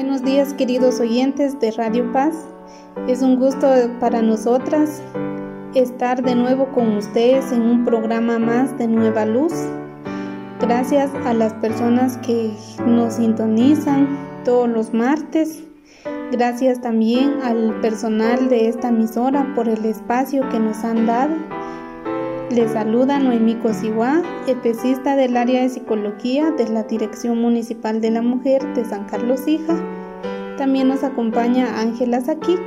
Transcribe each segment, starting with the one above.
Buenos días queridos oyentes de Radio Paz. Es un gusto para nosotras estar de nuevo con ustedes en un programa más de Nueva Luz. Gracias a las personas que nos sintonizan todos los martes. Gracias también al personal de esta emisora por el espacio que nos han dado. Les saluda Noemí Cosiguá, especialista del área de psicología de la Dirección Municipal de la Mujer de San Carlos Hija. También nos acompaña Ángela Sakik.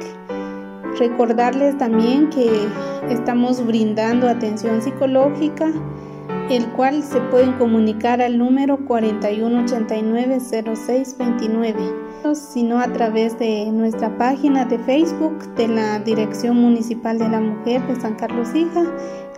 Recordarles también que estamos brindando atención psicológica, el cual se pueden comunicar al número 4189-0629, sino a través de nuestra página de Facebook de la Dirección Municipal de la Mujer de San Carlos Hija.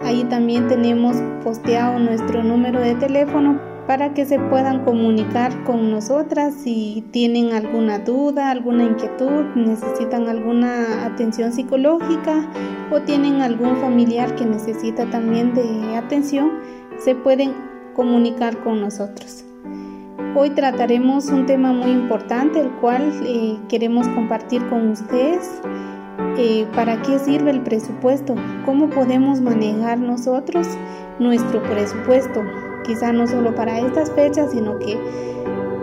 Ahí también tenemos posteado nuestro número de teléfono para que se puedan comunicar con nosotras si tienen alguna duda, alguna inquietud, necesitan alguna atención psicológica o tienen algún familiar que necesita también de atención, se pueden comunicar con nosotros. Hoy trataremos un tema muy importante, el cual eh, queremos compartir con ustedes. Eh, ¿Para qué sirve el presupuesto? ¿Cómo podemos manejar nosotros nuestro presupuesto? quizá no solo para estas fechas, sino que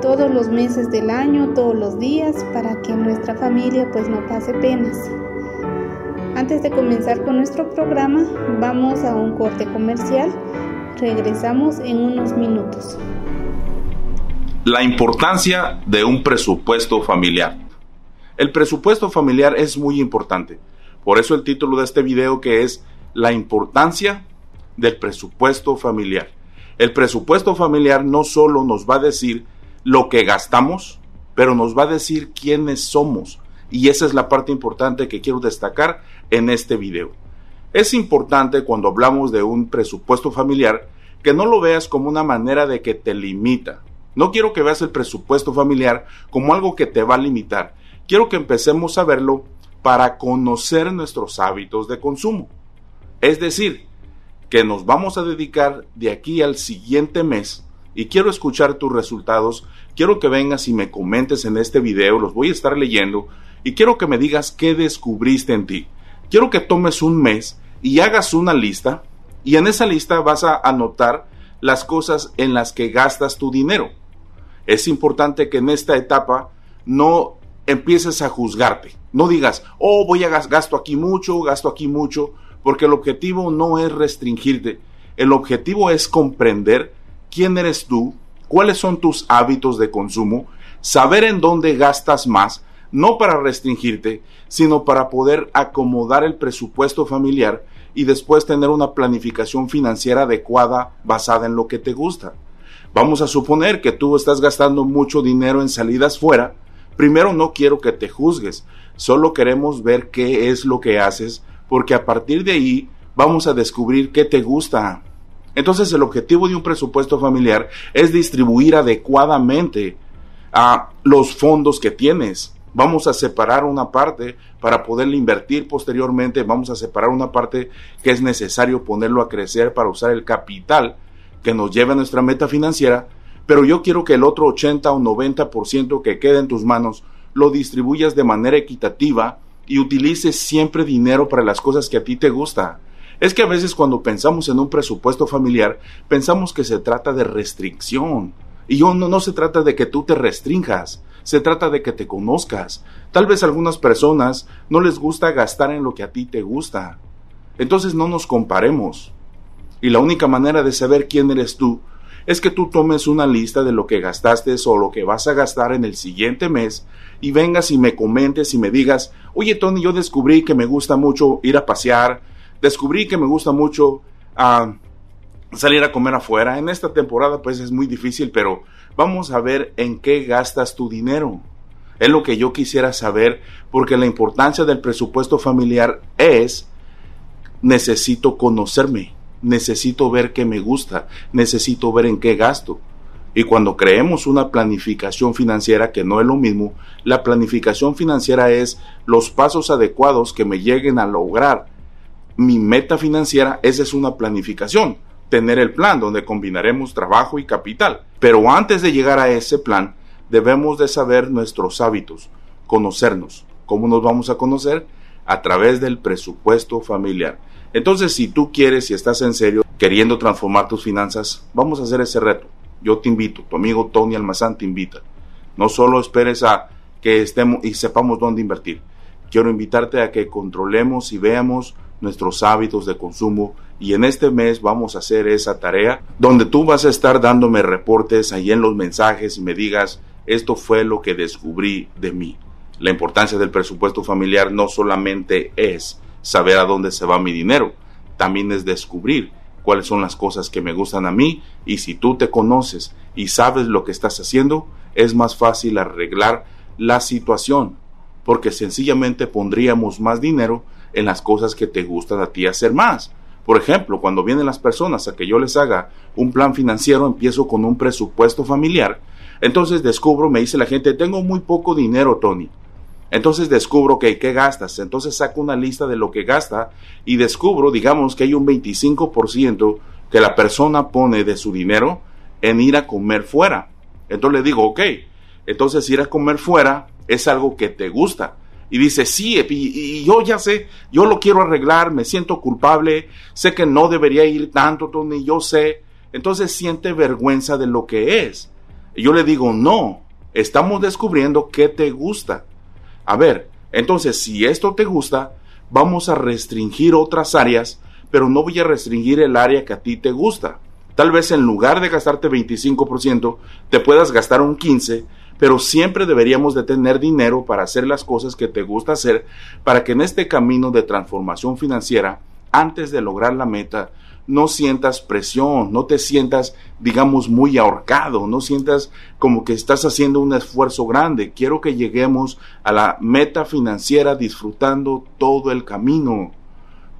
todos los meses del año, todos los días, para que nuestra familia pues no pase penas. Antes de comenzar con nuestro programa, vamos a un corte comercial. Regresamos en unos minutos. La importancia de un presupuesto familiar. El presupuesto familiar es muy importante. Por eso el título de este video que es La importancia del presupuesto familiar. El presupuesto familiar no solo nos va a decir lo que gastamos, pero nos va a decir quiénes somos. Y esa es la parte importante que quiero destacar en este video. Es importante cuando hablamos de un presupuesto familiar que no lo veas como una manera de que te limita. No quiero que veas el presupuesto familiar como algo que te va a limitar. Quiero que empecemos a verlo para conocer nuestros hábitos de consumo. Es decir, que nos vamos a dedicar de aquí al siguiente mes y quiero escuchar tus resultados. Quiero que vengas y me comentes en este video, los voy a estar leyendo y quiero que me digas qué descubriste en ti. Quiero que tomes un mes y hagas una lista y en esa lista vas a anotar las cosas en las que gastas tu dinero. Es importante que en esta etapa no empieces a juzgarte. No digas, oh, voy a gasto aquí mucho, gasto aquí mucho porque el objetivo no es restringirte, el objetivo es comprender quién eres tú, cuáles son tus hábitos de consumo, saber en dónde gastas más, no para restringirte, sino para poder acomodar el presupuesto familiar y después tener una planificación financiera adecuada basada en lo que te gusta. Vamos a suponer que tú estás gastando mucho dinero en salidas fuera. Primero no quiero que te juzgues, solo queremos ver qué es lo que haces porque a partir de ahí vamos a descubrir qué te gusta. Entonces el objetivo de un presupuesto familiar es distribuir adecuadamente a los fondos que tienes. Vamos a separar una parte para poderle invertir posteriormente, vamos a separar una parte que es necesario ponerlo a crecer para usar el capital que nos lleve a nuestra meta financiera, pero yo quiero que el otro 80 o 90% que quede en tus manos lo distribuyas de manera equitativa y utilices siempre dinero para las cosas que a ti te gusta. Es que a veces cuando pensamos en un presupuesto familiar, pensamos que se trata de restricción. Y yo, no, no se trata de que tú te restringas, se trata de que te conozcas. Tal vez a algunas personas no les gusta gastar en lo que a ti te gusta. Entonces no nos comparemos. Y la única manera de saber quién eres tú es que tú tomes una lista de lo que gastaste o lo que vas a gastar en el siguiente mes y vengas y me comentes y me digas, oye Tony, yo descubrí que me gusta mucho ir a pasear, descubrí que me gusta mucho ah, salir a comer afuera. En esta temporada pues es muy difícil, pero vamos a ver en qué gastas tu dinero. Es lo que yo quisiera saber porque la importancia del presupuesto familiar es necesito conocerme necesito ver qué me gusta, necesito ver en qué gasto. Y cuando creemos una planificación financiera, que no es lo mismo, la planificación financiera es los pasos adecuados que me lleguen a lograr mi meta financiera, esa es una planificación, tener el plan donde combinaremos trabajo y capital. Pero antes de llegar a ese plan, debemos de saber nuestros hábitos, conocernos. ¿Cómo nos vamos a conocer? A través del presupuesto familiar. Entonces, si tú quieres y estás en serio queriendo transformar tus finanzas, vamos a hacer ese reto. Yo te invito, tu amigo Tony Almazán te invita. No solo esperes a que estemos y sepamos dónde invertir. Quiero invitarte a que controlemos y veamos nuestros hábitos de consumo y en este mes vamos a hacer esa tarea donde tú vas a estar dándome reportes ahí en los mensajes y me digas esto fue lo que descubrí de mí. La importancia del presupuesto familiar no solamente es saber a dónde se va mi dinero, también es descubrir cuáles son las cosas que me gustan a mí y si tú te conoces y sabes lo que estás haciendo, es más fácil arreglar la situación, porque sencillamente pondríamos más dinero en las cosas que te gustan a ti hacer más. Por ejemplo, cuando vienen las personas a que yo les haga un plan financiero, empiezo con un presupuesto familiar, entonces descubro, me dice la gente, tengo muy poco dinero, Tony. Entonces descubro que ¿qué gastas? Entonces saco una lista de lo que gasta y descubro, digamos, que hay un 25% que la persona pone de su dinero en ir a comer fuera. Entonces le digo, ok, entonces ir a comer fuera es algo que te gusta. Y dice, sí, y, yo ya sé, yo lo quiero arreglar, me siento culpable, sé que no debería ir tanto, Tony, yo sé. Entonces siente vergüenza de lo que es. Y yo le digo, no, estamos descubriendo qué te gusta. A ver, entonces si esto te gusta, vamos a restringir otras áreas, pero no voy a restringir el área que a ti te gusta. Tal vez en lugar de gastarte 25%, te puedas gastar un 15%, pero siempre deberíamos de tener dinero para hacer las cosas que te gusta hacer, para que en este camino de transformación financiera, antes de lograr la meta, no sientas presión, no te sientas, digamos, muy ahorcado, no sientas como que estás haciendo un esfuerzo grande. Quiero que lleguemos a la meta financiera disfrutando todo el camino.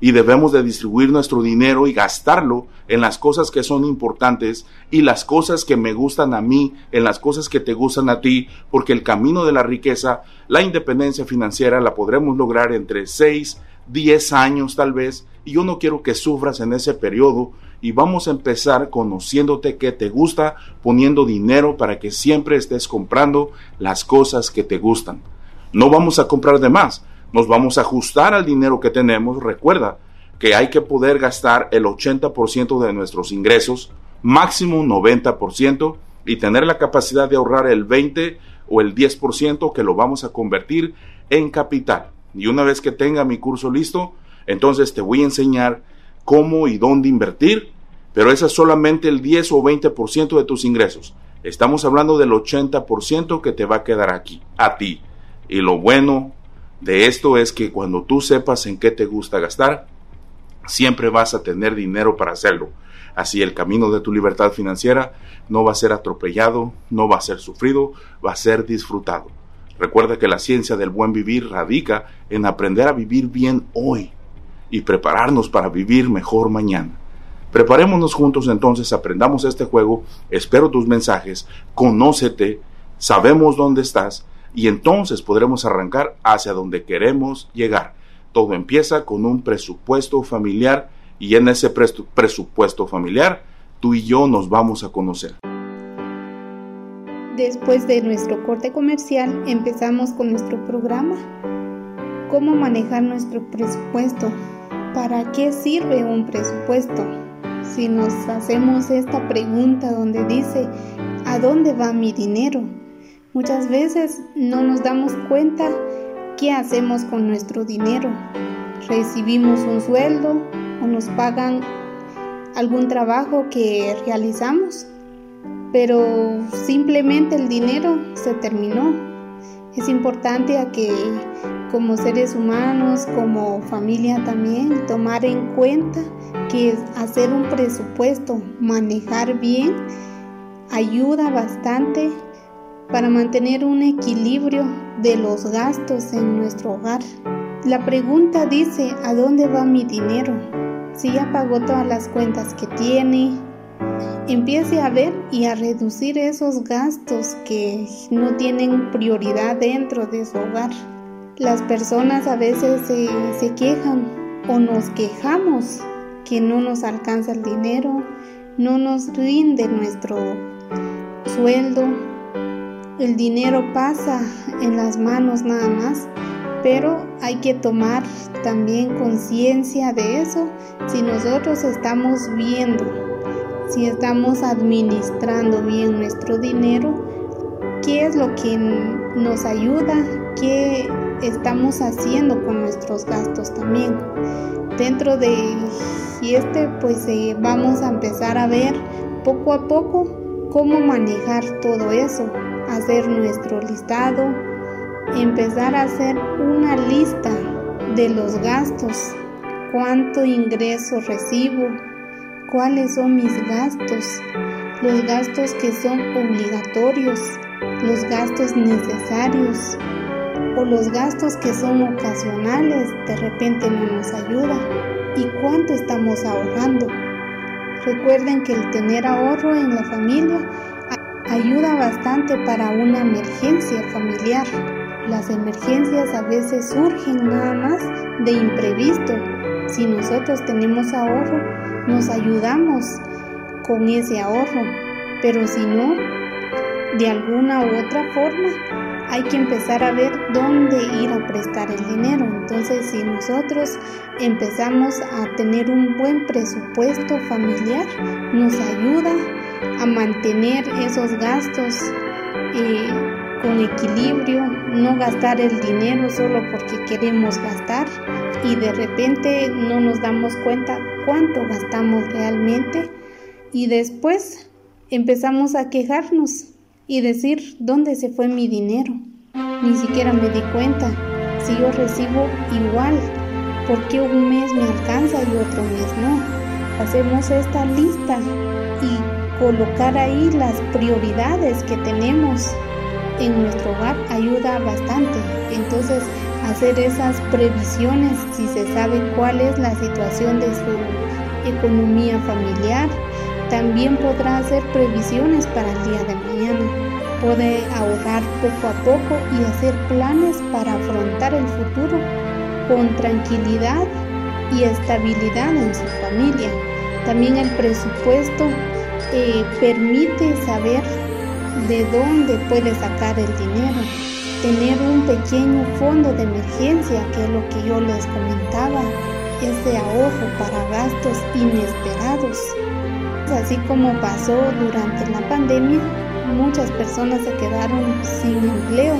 Y debemos de distribuir nuestro dinero y gastarlo en las cosas que son importantes y las cosas que me gustan a mí, en las cosas que te gustan a ti, porque el camino de la riqueza, la independencia financiera la podremos lograr entre 6, 10 años tal vez, y yo no quiero que sufras en ese periodo y vamos a empezar conociéndote que te gusta, poniendo dinero para que siempre estés comprando las cosas que te gustan. No vamos a comprar de más, nos vamos a ajustar al dinero que tenemos. Recuerda que hay que poder gastar el 80% de nuestros ingresos, máximo 90%, y tener la capacidad de ahorrar el 20 o el 10% que lo vamos a convertir en capital. Y una vez que tenga mi curso listo, entonces te voy a enseñar cómo y dónde invertir, pero ese es solamente el 10 o 20% de tus ingresos. Estamos hablando del 80% que te va a quedar aquí, a ti. Y lo bueno de esto es que cuando tú sepas en qué te gusta gastar, siempre vas a tener dinero para hacerlo. Así el camino de tu libertad financiera no va a ser atropellado, no va a ser sufrido, va a ser disfrutado. Recuerda que la ciencia del buen vivir radica en aprender a vivir bien hoy y prepararnos para vivir mejor mañana. Preparémonos juntos entonces, aprendamos este juego, espero tus mensajes, conócete, sabemos dónde estás y entonces podremos arrancar hacia donde queremos llegar. Todo empieza con un presupuesto familiar y en ese presupuesto familiar tú y yo nos vamos a conocer. Después de nuestro corte comercial empezamos con nuestro programa. ¿Cómo manejar nuestro presupuesto? ¿Para qué sirve un presupuesto? Si nos hacemos esta pregunta donde dice, ¿a dónde va mi dinero? Muchas veces no nos damos cuenta qué hacemos con nuestro dinero. Recibimos un sueldo o nos pagan algún trabajo que realizamos, pero simplemente el dinero se terminó. Es importante que como seres humanos, como familia también, tomar en cuenta que hacer un presupuesto, manejar bien, ayuda bastante para mantener un equilibrio de los gastos en nuestro hogar. La pregunta dice, ¿a dónde va mi dinero? Si ya pagó todas las cuentas que tiene, empiece a ver y a reducir esos gastos que no tienen prioridad dentro de su hogar. Las personas a veces se, quejan o nos quejamos que no nos alcanza el dinero, no nos rinde nuestro sueldo el dinero pasa en las manos nada más, pero hay que tomar también conciencia de eso si nosotros estamos viendo, si estamos administrando bien nuestro dinero, qué es lo que nos ayuda, qué estamos haciendo con nuestros gastos también. Dentro de este pues eh, vamos a empezar a ver poco a poco cómo manejar todo eso, hacer nuestro listado, empezar a hacer una lista de los gastos, cuánto ingreso recibo, cuáles son mis gastos, los gastos que son obligatorios, los gastos necesarios o los gastos que son ocasionales, de repente no nos ayuda y cuánto estamos ahorrando. Recuerden que el tener ahorro en la familia ayuda bastante para una emergencia familiar. Las emergencias a veces surgen nada más de imprevisto. Si nosotros tenemos ahorro, nos ayudamos con ese ahorro. Pero si no, de alguna u otra forma, hay que empezar a ver dónde ir a prestar el dinero. Entonces, si nosotros empezamos a tener un buen presupuesto familiar, nos ayuda a mantener esos gastos eh, con equilibrio, no gastar el dinero solo porque queremos gastar y de repente no nos damos cuenta cuánto gastamos realmente y después empezamos a quejarnos y decir dónde se fue mi dinero. Ni siquiera me di cuenta si yo recibo igual, porque un mes me alcanza y otro mes no. Hacemos esta lista y colocar ahí las prioridades que tenemos en nuestro hogar ayuda bastante. Entonces, hacer esas previsiones si se sabe cuál es la situación de su economía familiar, también podrá hacer previsiones para el día de mañana. Puede ahorrar poco a poco y hacer planes para afrontar el futuro con tranquilidad y estabilidad en su familia. También el presupuesto eh, permite saber de dónde puede sacar el dinero, tener un pequeño fondo de emergencia, que es lo que yo les comentaba, ese ahorro para gastos inesperados. Así como pasó durante la pandemia, muchas personas se quedaron sin empleo.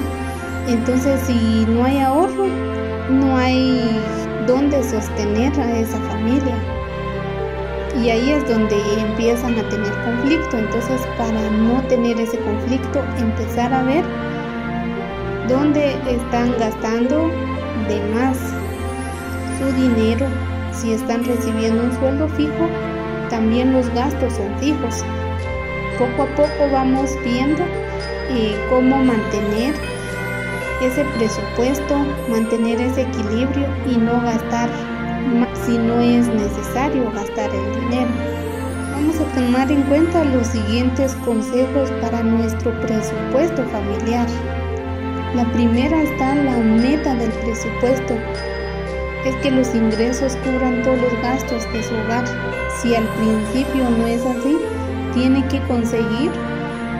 Entonces, si no hay ahorro, no hay dónde sostener a esa familia. Y ahí es donde empiezan a tener conflicto. Entonces, para no tener ese conflicto, empezar a ver dónde están gastando de más su dinero. Si están recibiendo un sueldo fijo, también los gastos son fijos. Poco a poco vamos viendo eh, cómo mantener ese presupuesto, mantener ese equilibrio y no gastar si no es necesario gastar el dinero. Vamos a tomar en cuenta los siguientes consejos para nuestro presupuesto familiar. La primera está la meta del presupuesto. Es que los ingresos cubran todos los gastos de su hogar. Si al principio no es así, tiene que conseguir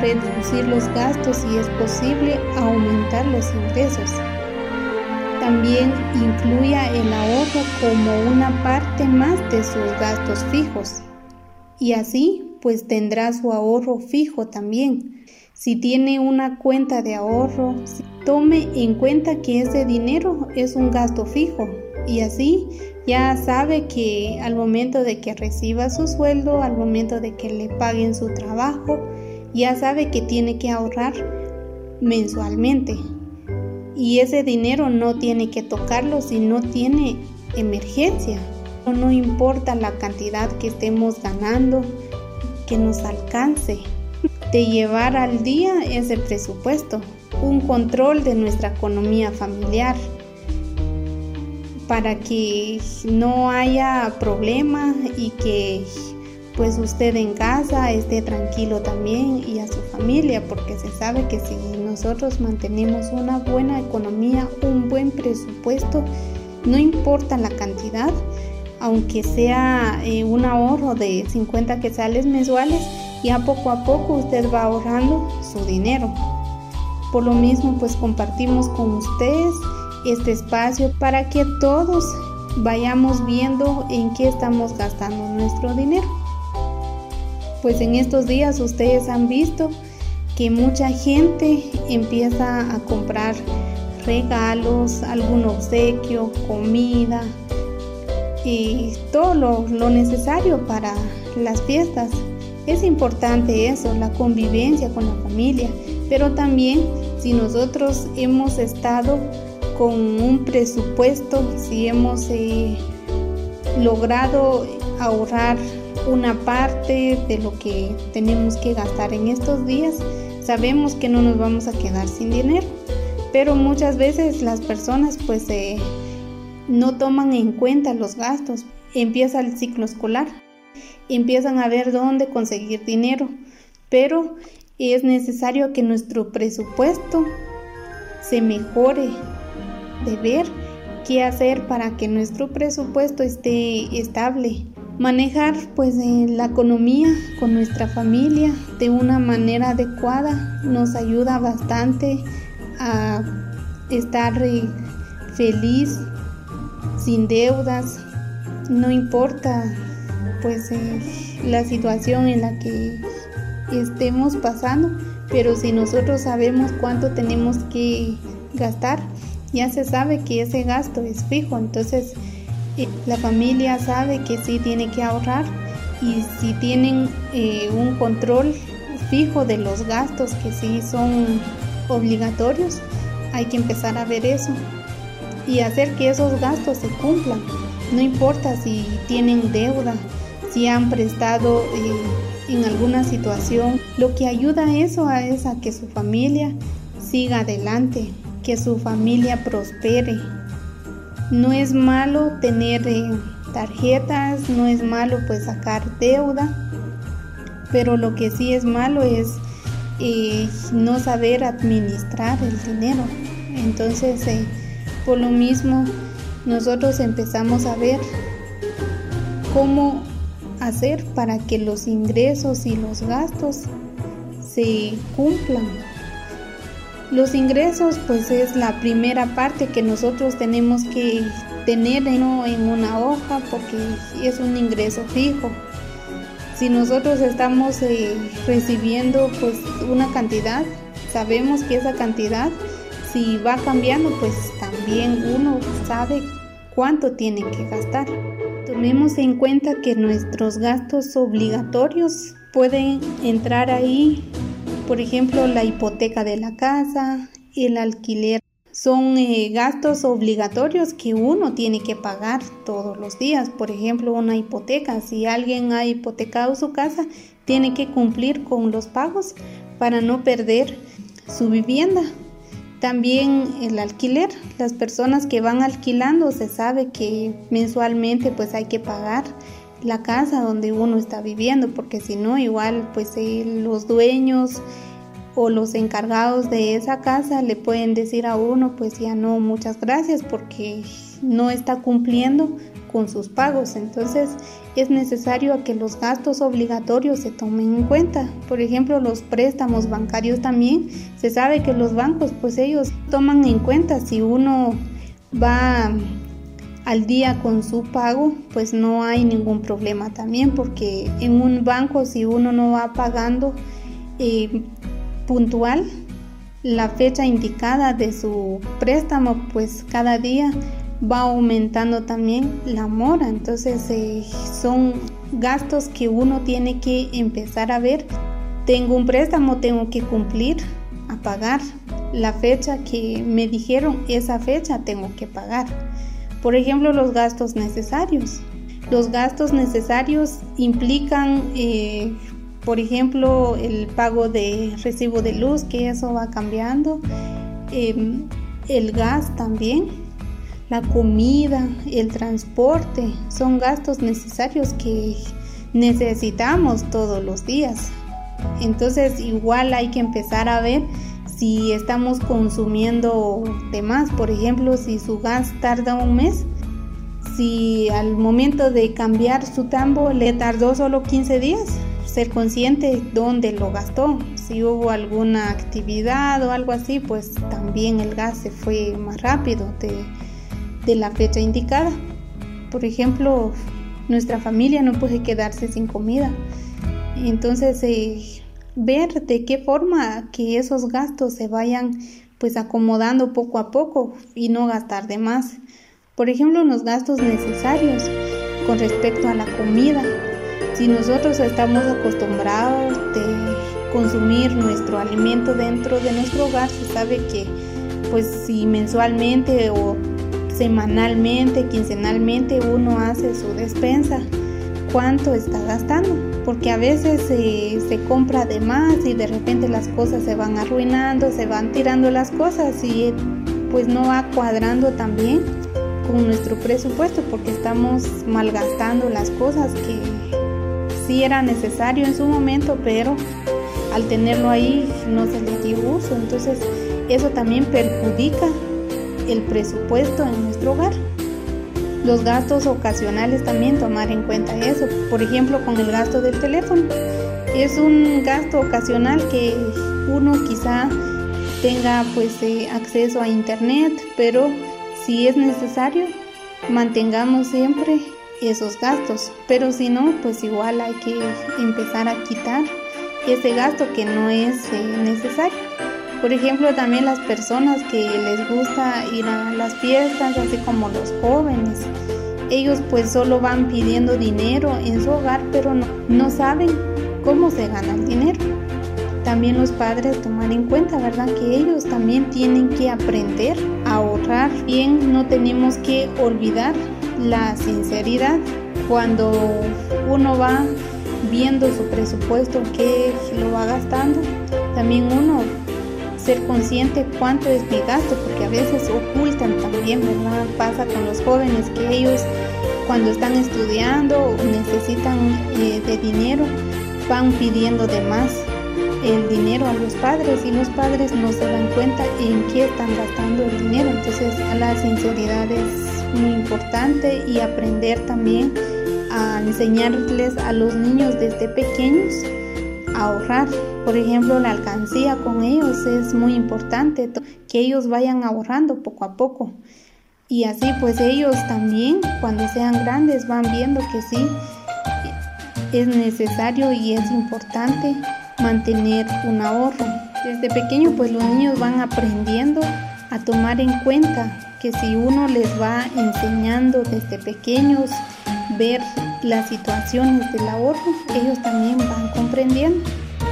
reducir los gastos y es posible aumentar los ingresos. También incluya el ahorro como una parte más de sus gastos fijos. Y así pues tendrá su ahorro fijo también. Si tiene una cuenta de ahorro, tome en cuenta que ese dinero es un gasto fijo y así ya sabe que al momento de que reciba su sueldo, al momento de que le paguen su trabajo, ya sabe que tiene que ahorrar mensualmente. Y ese dinero no tiene que tocarlo si no tiene emergencia. No importa la cantidad que estemos ganando, que nos alcance. De llevar al día ese presupuesto, un control de nuestra economía familiar. Para que no haya problema y que pues usted en casa esté tranquilo también y a su familia, porque se sabe que si nosotros mantenemos una buena economía, un buen presupuesto, no importa la cantidad, aunque sea eh, un ahorro de 50 quetzales mensuales, ya poco a poco usted va ahorrando su dinero. Por lo mismo, pues compartimos con ustedes este espacio para que todos vayamos viendo en qué estamos gastando nuestro dinero. Pues en estos días ustedes han visto que mucha gente empieza a comprar regalos, algún obsequio, comida y todo lo, necesario para las fiestas. Es importante eso, la convivencia con la familia, pero también si nosotros hemos estado con un presupuesto, si hemos eh, logrado ahorrar una parte de lo que tenemos que gastar en estos días, sabemos que no nos vamos a quedar sin dinero. Pero muchas veces las personas pues eh, no toman en cuenta los gastos. Empieza el ciclo escolar, empiezan a ver dónde conseguir dinero, pero es necesario que nuestro presupuesto se mejore de ver qué hacer para que nuestro presupuesto esté estable. Manejar pues la economía con nuestra familia de una manera adecuada nos ayuda bastante a estar eh, feliz, sin deudas, no importa pues eh, la situación en la que estemos pasando, pero si nosotros sabemos cuánto tenemos que gastar, ya se sabe que ese gasto es fijo, entonces eh, la familia sabe que sí tiene que ahorrar y si tienen eh, un control fijo de los gastos que sí son obligatorios, hay que empezar a ver eso y hacer que esos gastos se cumplan. No importa si tienen deuda, si han prestado eh, en alguna situación, lo que ayuda a eso es a que su familia siga adelante, que su familia prospere. No es malo tener eh, tarjetas, no es malo pues sacar deuda, pero lo que sí es malo es eh, no saber administrar el dinero. Entonces, por lo mismo, nosotros empezamos a ver cómo hacer para que los ingresos y los gastos se cumplan los ingresos pues es la primera parte que nosotros tenemos que tener en una hoja porque es un ingreso fijo. Si nosotros estamos eh, recibiendo pues una cantidad, sabemos que esa cantidad si va cambiando pues también uno sabe cuánto tiene que gastar. Tomemos en cuenta que nuestros gastos obligatorios pueden entrar ahí por ejemplo, la hipoteca de la casa, el alquiler. Son eh, gastos obligatorios que uno tiene que pagar todos los días. Por ejemplo, una hipoteca. Si alguien ha hipotecado su casa, tiene que cumplir con los pagos para no perder su vivienda. También el alquiler, las personas que van alquilando se sabe que mensualmente pues hay que pagar la casa donde uno está viviendo, porque si no, igual pues eh, los dueños o los encargados de esa casa le pueden decir a uno pues ya no, muchas gracias porque no está cumpliendo con sus pagos. Entonces es necesario que los gastos obligatorios se tomen en cuenta. Por ejemplo, los préstamos bancarios también. Se sabe que los bancos pues ellos toman en cuenta si uno va al día con su pago, pues no hay ningún problema también, porque en un banco si uno no va pagando eh, puntual la fecha indicada de su préstamo, pues cada día va aumentando también la mora. Entonces eh, son gastos que uno tiene que empezar a ver. Tengo un préstamo, tengo que cumplir a pagar la fecha que me dijeron, esa fecha tengo que pagar. Por ejemplo, los gastos necesarios. Los gastos necesarios implican, eh, por ejemplo, el pago de recibo de luz, que eso va cambiando, em, el gas también, la comida, el transporte, son gastos necesarios que necesitamos todos los días. Entonces igual hay que empezar a ver si estamos consumiendo de más, por ejemplo, si su gas tarda un mes, si al momento de cambiar su tambo le tardó solo 15 días, ser consciente dónde lo gastó, si hubo alguna actividad o algo así, pues también el gas se fue más rápido de la fecha indicada. Por ejemplo, nuestra familia no puede quedarse sin comida. Entonces, eh, ver de qué forma que esos gastos se vayan pues acomodando poco a poco y no gastar de más. Por ejemplo, los gastos necesarios con respecto a la comida. Si nosotros estamos acostumbrados de consumir nuestro alimento dentro de nuestro hogar, se sabe que pues si mensualmente o semanalmente, quincenalmente uno hace su despensa, cuánto está gastando, porque a veces se compra de más y de repente las cosas se van arruinando, se van tirando las cosas y pues no va cuadrando también con nuestro presupuesto porque estamos malgastando las cosas que sí era necesario en su momento, pero al tenerlo ahí no se le dio uso, entonces eso también perjudica el presupuesto en nuestro hogar. Los gastos ocasionales también tomar en cuenta eso. Por ejemplo, con el gasto del teléfono. Es un gasto ocasional que uno quizá tenga pues eh, acceso a internet, pero si es necesario, mantengamos siempre esos gastos. Pero si no, pues igual hay que empezar a quitar ese gasto que no es eh, necesario. Por ejemplo, también las personas que les gusta ir a las fiestas, así como los jóvenes. Ellos pues solo van pidiendo dinero en su hogar, pero no, no saben cómo se gana el dinero. También los padres tomar en cuenta, ¿verdad? Que ellos también tienen que aprender a ahorrar. Bien, no tenemos que olvidar la sinceridad cuando uno va viendo su presupuesto, que lo va gastando. También uno ser consciente cuánto es mi gasto, porque a veces ocultan también, ¿verdad? Pasa con los jóvenes que ellos cuando están estudiando o necesitan eh, de dinero, van pidiendo de más el dinero a los padres y los padres no se dan cuenta en qué están gastando el dinero. Entonces la sinceridad es muy importante y aprender también a enseñarles a los niños desde pequeños a ahorrar por ejemplo, la alcancía con ellos es muy importante, que ellos vayan ahorrando poco a poco. Y así pues ellos también cuando sean grandes van viendo que sí es necesario y es importante mantener un ahorro. Desde pequeño pues los niños van aprendiendo a tomar en cuenta que si uno les va enseñando desde pequeños ver las situaciones del ahorro, ellos también van comprendiendo.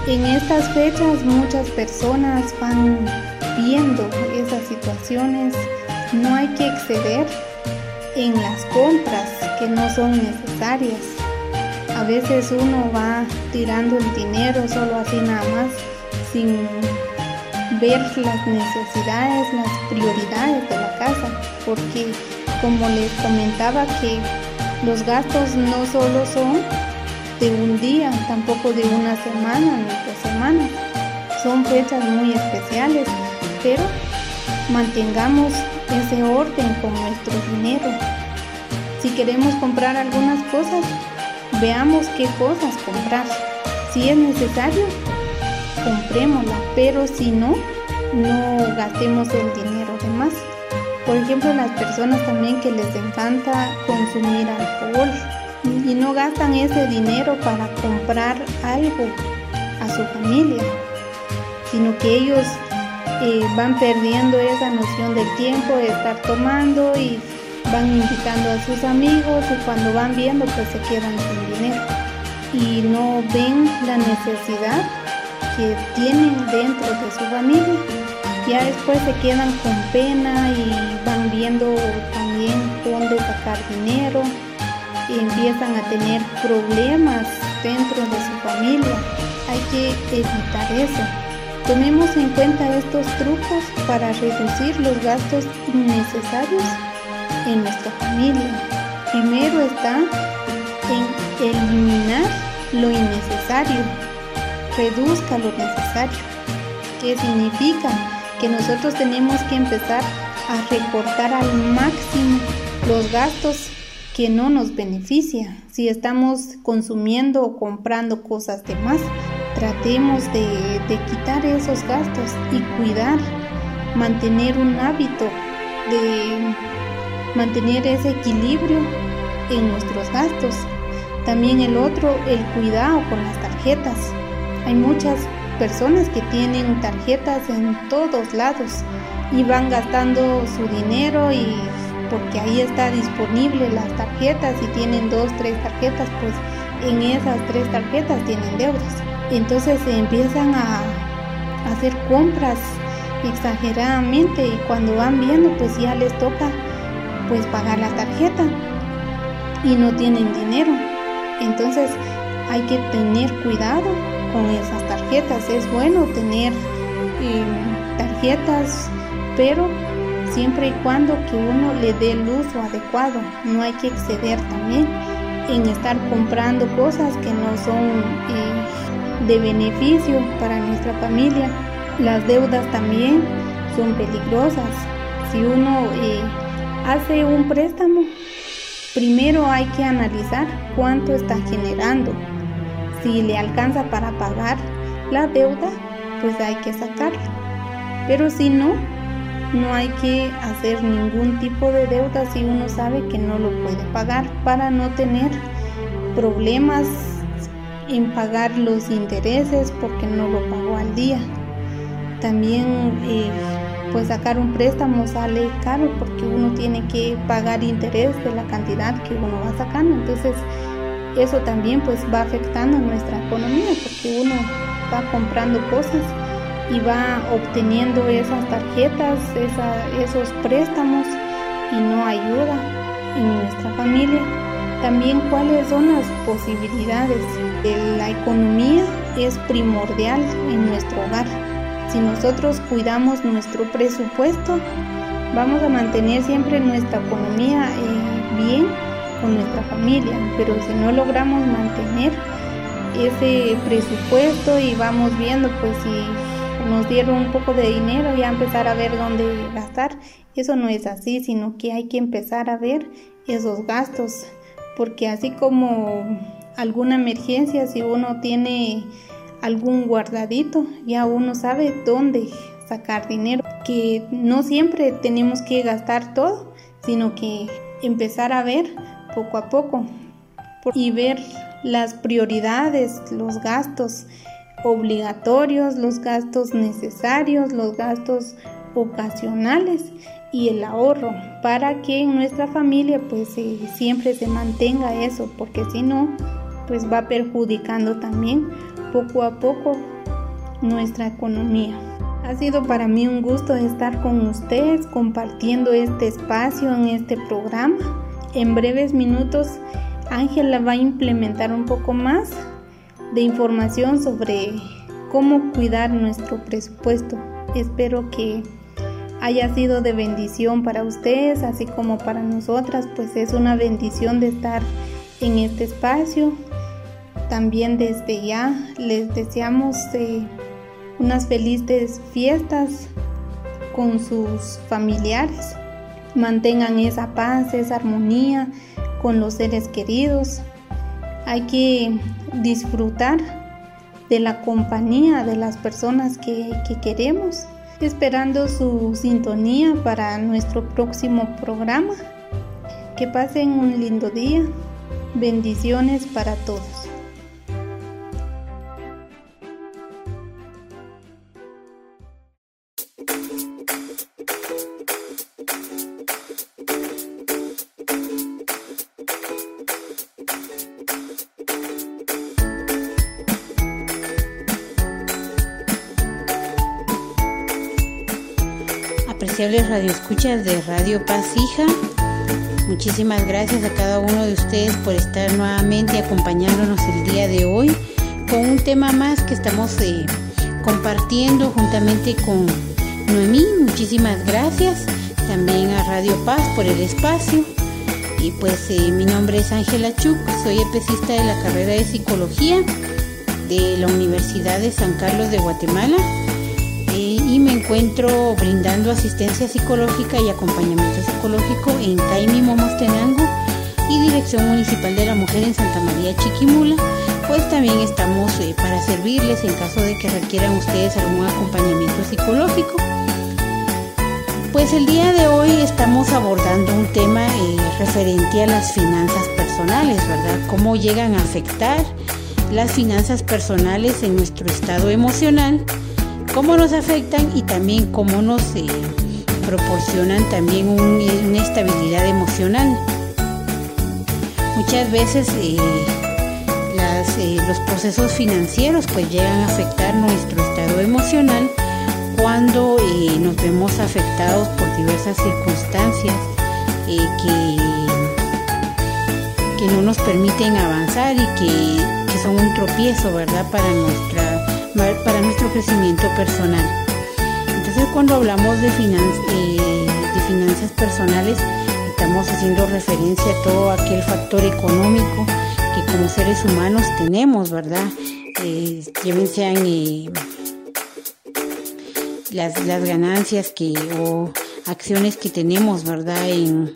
En estas fechas muchas personas van viendo esas situaciones. No hay que exceder en las compras que no son necesarias. A veces uno va tirando el dinero solo así nada más sin ver las necesidades, las prioridades de la casa. Porque como les comentaba que los gastos no solo son de un día, tampoco de una semana ni de semanas. Son fechas muy especiales, pero mantengamos ese orden con nuestro dinero. Si queremos comprar algunas cosas, veamos qué cosas comprar. Si es necesario, comprémosla, pero si no, no gastemos el dinero de más. Por ejemplo, las personas también que les encanta consumir alcohol, y no gastan ese dinero para comprar algo a su familia, sino que ellos eh, van perdiendo esa noción del tiempo de estar tomando y van invitando a sus amigos y cuando van viendo pues se quedan sin dinero y no ven la necesidad que tienen dentro de su familia. Ya después se quedan con pena y van viendo también dónde sacar dinero empiezan a tener problemas dentro de su familia. Hay que evitar eso. Tomemos en cuenta estos trucos para reducir los gastos innecesarios en nuestra familia. Primero está en eliminar lo innecesario. Reduzca lo necesario. ¿Qué significa? Que nosotros tenemos que empezar a recortar al máximo los gastos que no nos beneficia. Si estamos consumiendo o comprando cosas de más, tratemos de, de quitar esos gastos y cuidar, mantener un hábito de mantener ese equilibrio en nuestros gastos. También el otro, el cuidado con las tarjetas. Hay muchas personas que tienen tarjetas en todos lados y van gastando su dinero y porque ahí está disponible las tarjetas y tienen dos, tres tarjetas, pues en esas tres tarjetas tienen deudas. Entonces se empiezan a hacer compras exageradamente y cuando van viendo pues ya les toca pues pagar la tarjeta y no tienen dinero. Entonces hay que tener cuidado con esas tarjetas. Es bueno tener eh, tarjetas, pero siempre y cuando que uno le dé el uso adecuado. No hay que exceder también en estar comprando cosas que no son eh, de beneficio para nuestra familia. Las deudas también son peligrosas. Si uno eh, hace un préstamo, primero hay que analizar cuánto está generando. Si le alcanza para pagar la deuda, pues hay que sacarla. Pero si no, no hay que hacer ningún tipo de deuda si uno sabe que no lo puede pagar para no tener problemas en pagar los intereses porque no lo pagó al día. También eh, pues sacar un préstamo sale caro porque uno tiene que pagar interés de la cantidad que uno va sacando. Entonces eso también pues va afectando nuestra economía porque uno va comprando cosas y va obteniendo esas tarjetas, esos préstamos y no ayuda en nuestra familia. También cuáles son las posibilidades. La economía es primordial en nuestro hogar. Si nosotros cuidamos nuestro presupuesto, vamos a mantener siempre nuestra economía eh, bien con nuestra familia, pero si no logramos mantener ese presupuesto y vamos viendo pues si nos dieron un poco de dinero y a empezar a ver dónde gastar. Eso no es así, sino que hay que empezar a ver esos gastos, porque así como alguna emergencia, si uno tiene algún guardadito, ya uno sabe dónde sacar dinero, que no siempre tenemos que gastar todo, sino que empezar a ver poco a poco y ver las prioridades, los gastos obligatorios, los gastos necesarios, los gastos ocasionales y el ahorro para que en nuestra familia pues siempre se mantenga eso porque si no pues va perjudicando también poco a poco nuestra economía. Ha sido para mí un gusto estar con ustedes compartiendo este espacio en este programa. En breves minutos Ángela va a implementar un poco más de información sobre cómo cuidar nuestro presupuesto. Espero que haya sido de bendición para ustedes, así como para nosotras, pues es una bendición de estar en este espacio. También desde ya les deseamos eh, unas felices fiestas con sus familiares. Mantengan esa paz, esa armonía con los seres queridos. Hay que disfrutar de la compañía de las personas que, queremos, esperando su sintonía para nuestro próximo programa. Que pasen un lindo día. Bendiciones para todos. Radio radioescuchas de Radio Paz Hija. Muchísimas gracias a cada uno de ustedes por estar nuevamente acompañándonos el día de hoy con un tema más que estamos eh, compartiendo juntamente con Noemí. Muchísimas gracias también a Radio Paz por el espacio. Y pues eh, mi nombre es Ángela Chuk, soy especialista de la carrera de psicología de la Universidad de San Carlos de Guatemala y me encuentro brindando asistencia psicológica y acompañamiento psicológico en Caimi Momostenango y Dirección Municipal de la Mujer en Santa María Chiquimula pues también estamos eh, para servirles en caso de que requieran ustedes algún acompañamiento psicológico. Pues el día de hoy estamos abordando un tema eh, referente a las finanzas personales, ¿verdad? Cómo llegan a afectar las finanzas personales en nuestro estado emocional, cómo nos afectan y también cómo nos eh, proporcionan también una estabilidad emocional. Muchas veces eh, los procesos financieros pues llegan a afectar nuestro estado emocional cuando nos vemos afectados por diversas circunstancias que, que no nos permiten avanzar y que son un tropiezo, ¿verdad? Para, nuestra, para nuestro crecimiento personal. Entonces cuando hablamos de, eh, de finanzas personales, estamos haciendo referencia a todo aquel factor económico que como seres humanos tenemos, ¿verdad? Eh, sean eh, las, ganancias que o acciones que tenemos, ¿verdad? En,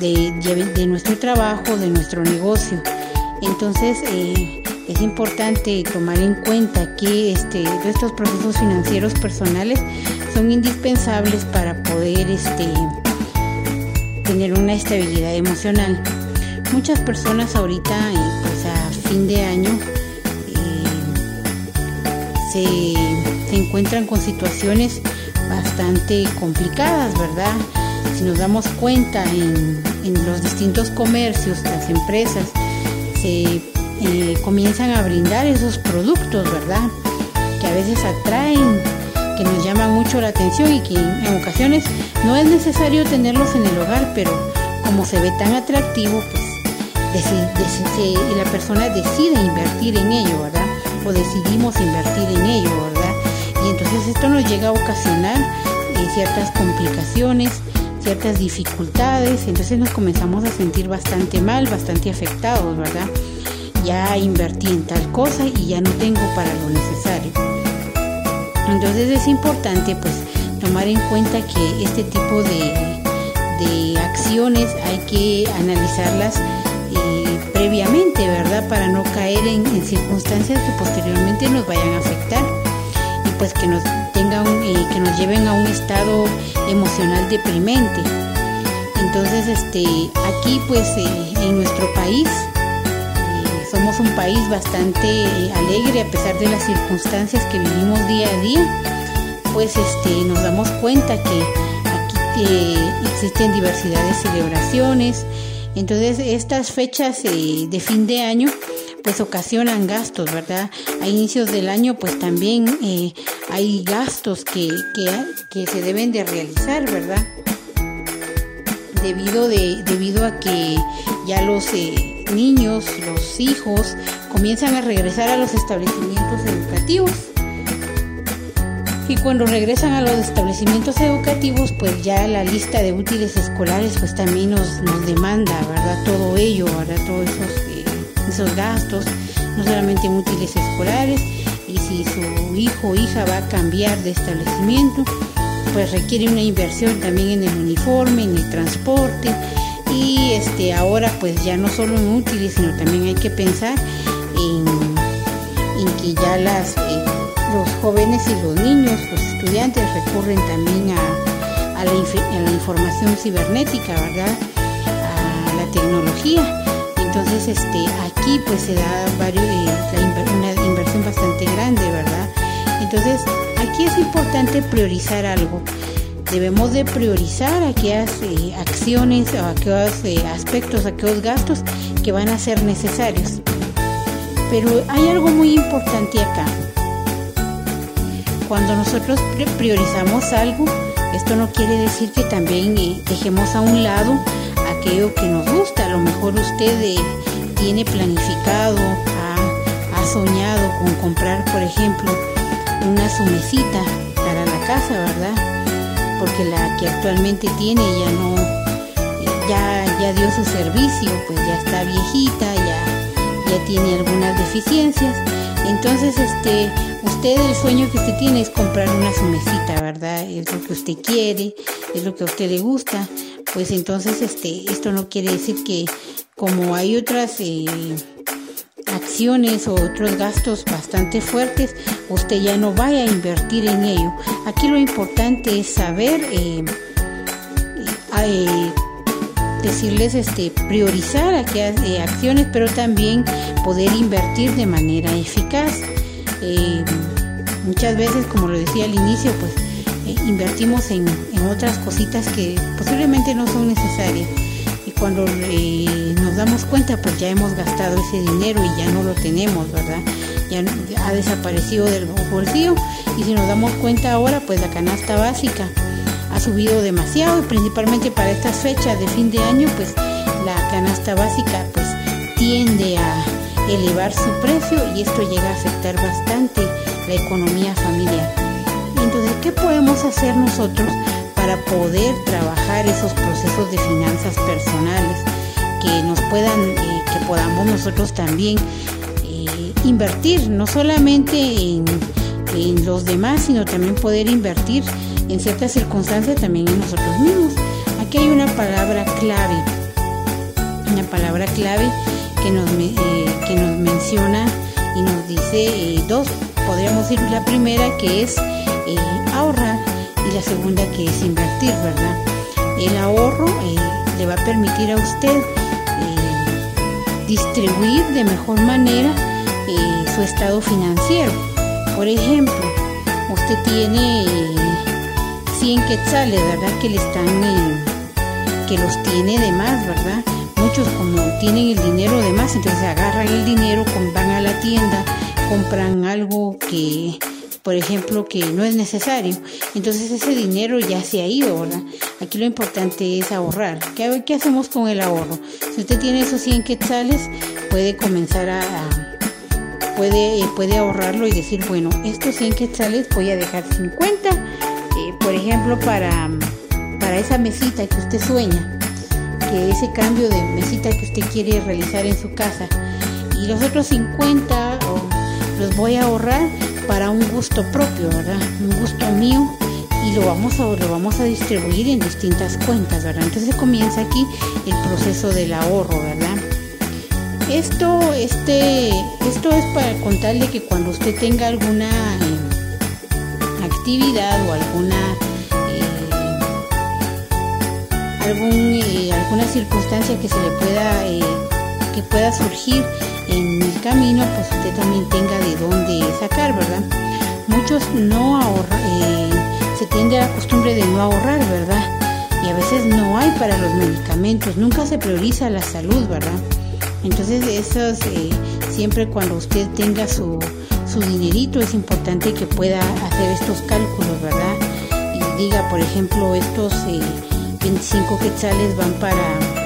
de, de nuestro trabajo, de nuestro negocio. Entonces eh, es importante tomar en cuenta que este, estos procesos financieros personales son indispensables para poder este, tener una estabilidad emocional. Muchas personas ahorita, eh, pues a fin de año, eh, se, encuentran con situaciones bastante complicadas, ¿verdad? Si nos damos cuenta en, en los distintos comercios, las empresas, se comienzan a brindar esos productos, ¿verdad? Que a veces atraen, que nos llaman mucho la atención y que en ocasiones no es necesario tenerlos en el hogar, pero como se ve tan atractivo, pues la persona decide invertir en ello, ¿verdad? O decidimos invertir en ello, ¿verdad? Y entonces esto nos llega a ocasionar eh, ciertas complicaciones, ciertas dificultades, entonces nos comenzamos a sentir bastante mal, bastante afectados, ¿verdad? Ya invertí en tal cosa y ya no tengo para lo necesario. Entonces es importante pues tomar en cuenta que este tipo de, de acciones hay que analizarlas eh, previamente, ¿verdad? Para no caer en, circunstancias que posteriormente nos vayan a afectar y pues que nos tengan, eh, que nos lleven a un estado emocional deprimente. Entonces, este, aquí pues eh, en nuestro país somos un país bastante alegre a pesar de las circunstancias que vivimos día a día, pues este, nos damos cuenta que aquí existen diversidad de celebraciones. Entonces, estas fechas de fin de año pues ocasionan gastos, ¿verdad? A inicios del año pues también eh, hay gastos que, que, se deben de realizar, ¿verdad? Debido, de, debido a que ya los eh, niños, los hijos, comienzan a regresar a los establecimientos educativos. Y cuando regresan a los establecimientos educativos, pues ya la lista de útiles escolares pues también nos, nos demanda, ¿verdad? Todo ello, ¿verdad? Todos esos esos gastos, no solamente en útiles escolares, y si su hijo o hija va a cambiar de establecimiento, pues requiere una inversión también en el uniforme, en el transporte, y este ahora pues ya no solo en útiles, sino también hay que pensar en, que ya eh, los jóvenes y los niños, los estudiantes recurren también a, a, la, a la información cibernética, ¿verdad? A la tecnología entonces, este, aquí pues se da varios, eh, una inversión bastante grande, ¿verdad? Entonces, aquí es importante priorizar algo. Debemos de priorizar aquellas eh, acciones o aquellos eh, aspectos, aquellos gastos que van a ser necesarios. Pero hay algo muy importante acá. Cuando nosotros priorizamos algo, esto no quiere decir que también dejemos a un lado aquello que nos gusta. A lo mejor usted eh, tiene planificado, ha, soñado con comprar, por ejemplo, una sumecita para la casa, ¿verdad? Porque la que actualmente tiene ya no, ya, ya dio su servicio, pues ya está viejita, ya, ya tiene algunas deficiencias. Entonces, este, usted el sueño que usted tiene es comprar una sumecita, ¿verdad? Es lo que usted quiere, es lo que a usted le gusta pues entonces este, esto no quiere decir que como hay otras eh, acciones o otros gastos bastante fuertes, usted ya no vaya a invertir en ello. Aquí lo importante es saber eh, eh, decirles este priorizar aquellas eh, acciones pero también poder invertir de manera eficaz muchas veces como lo decía al inicio pues invertimos en, en, otras cositas que posiblemente no son necesarias cuando eh, nos damos cuenta pues ya hemos gastado ese dinero y ya no lo tenemos, ¿verdad? Ya ha desaparecido del bolsillo y si nos damos cuenta ahora pues la canasta básica ha subido demasiado y principalmente para estas fechas de fin de año pues la canasta básica pues tiende a elevar su precio y esto llega a afectar bastante la economía familiar. Entonces, ¿qué podemos hacer nosotros para poder trabajar esos procesos de finanzas personales que nos puedan, eh, que podamos nosotros también eh, invertir, no solamente en, en los demás, sino también poder invertir en ciertas circunstancias también en nosotros mismos. Aquí hay una palabra clave, una palabra clave que nos, eh, que nos menciona y nos dice dos, podríamos decir la primera que es ahorrar y la segunda que es invertir, ¿verdad? El ahorro le va a permitir a usted eh, distribuir de mejor manera eh, su estado financiero. Por ejemplo, usted tiene 100 quetzales, ¿verdad? Que le están, que los tiene de más, ¿verdad? Muchos como tienen el dinero de más, entonces agarran el dinero, van a la tienda, compran algo que por ejemplo, que no es necesario. Entonces ese dinero ya se ha ido, ¿verdad? Aquí lo importante es ahorrar. ¿Qué, qué hacemos con el ahorro? Si usted tiene esos 100 quetzales, puede comenzar a, puede, puede ahorrarlo y decir, bueno, estos 100 quetzales voy a dejar 50, eh, por ejemplo, para, para esa mesita que usted sueña, que ese cambio de mesita que usted quiere realizar en su casa. Y los otros 50 los voy a ahorrar para un gusto propio, ¿verdad? Un gusto mío y lo vamos a, lo vamos a distribuir en distintas cuentas, ¿verdad? Entonces comienza aquí el proceso del ahorro, ¿verdad? Esto, este, esto es para contarle que cuando usted tenga alguna eh, actividad o alguna eh, algún, eh, alguna circunstancia que se le pueda que pueda surgir en el camino, pues usted también tenga de dónde sacar, ¿verdad? Muchos no ahorran, eh, se tiende a la costumbre de no ahorrar, ¿verdad? Y a veces no hay para los medicamentos, nunca se prioriza la salud, ¿verdad? Entonces, eso eh, siempre cuando usted tenga su, su dinerito, es importante que pueda hacer estos cálculos, ¿verdad? Y diga, por ejemplo, estos 25 eh, quetzales van para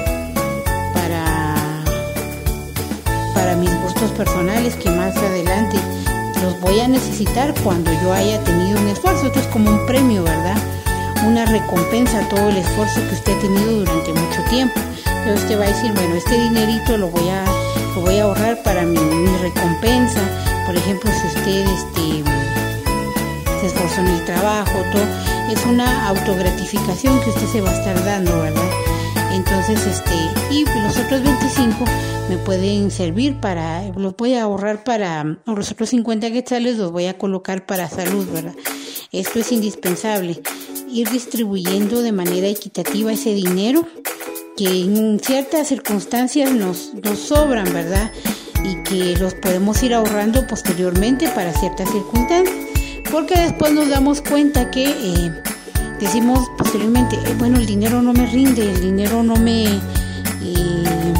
personales que más adelante los voy a necesitar cuando yo haya tenido un esfuerzo. Esto es como un premio, ¿verdad? Una recompensa todo el esfuerzo que usted ha tenido durante mucho tiempo. Entonces usted va a decir, bueno, este dinerito lo voy a, lo voy a ahorrar para mi, recompensa. Por ejemplo, si usted este, se esforzó en el trabajo, todo, es una autogratificación que usted se va a estar dando, ¿verdad? Entonces, este, y los otros 25 me pueden servir para, los voy a ahorrar para, los otros 50 quetzales los voy a colocar para salud, ¿verdad? Esto es indispensable, ir distribuyendo de manera equitativa ese dinero que en ciertas circunstancias nos, nos sobran, ¿verdad? Y que los podemos ir ahorrando posteriormente para ciertas circunstancias, porque después nos damos cuenta que eh, decimos posteriormente, eh, bueno, el dinero no me rinde, el dinero no me... Eh,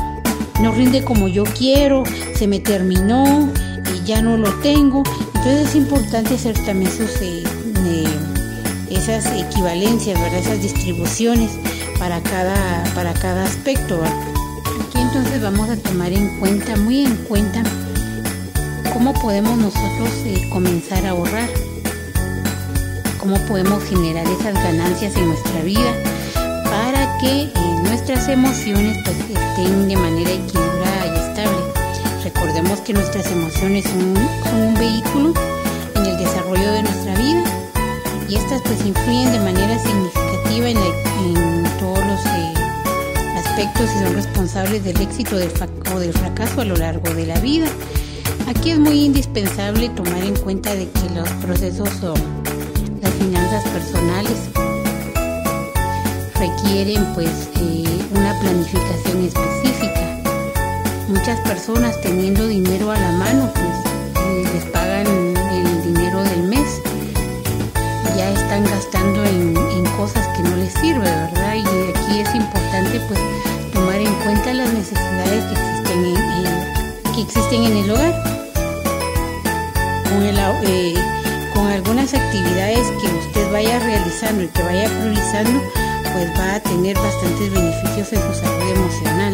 no rinde como yo quiero, se me terminó y ya no lo tengo. Entonces es importante hacer también sus, eh, esas equivalencias, ¿verdad? esas distribuciones para cada, para cada aspecto. Aquí entonces vamos a tomar en cuenta, muy en cuenta, cómo podemos nosotros comenzar a ahorrar cómo podemos generar esas ganancias en nuestra vida para que eh, nuestras emociones pues, estén de manera equilibrada y estable. Recordemos que nuestras emociones son, un vehículo en el desarrollo de nuestra vida y estas pues influyen de manera significativa en, todos los eh, aspectos y son responsables del éxito o del fracaso a lo largo de la vida. Aquí es muy indispensable tomar en cuenta de que los procesos son finanzas personales requieren pues eh, una planificación específica. Muchas personas teniendo dinero a la mano pues eh, les pagan el dinero del mes. Ya están gastando en, cosas que no les sirve, ¿verdad? Y aquí es importante pues tomar en cuenta las necesidades que existen en, que existen en el hogar. Eh, con algunas actividades que usted vaya realizando y que vaya priorizando, pues va a tener bastantes beneficios en su salud emocional.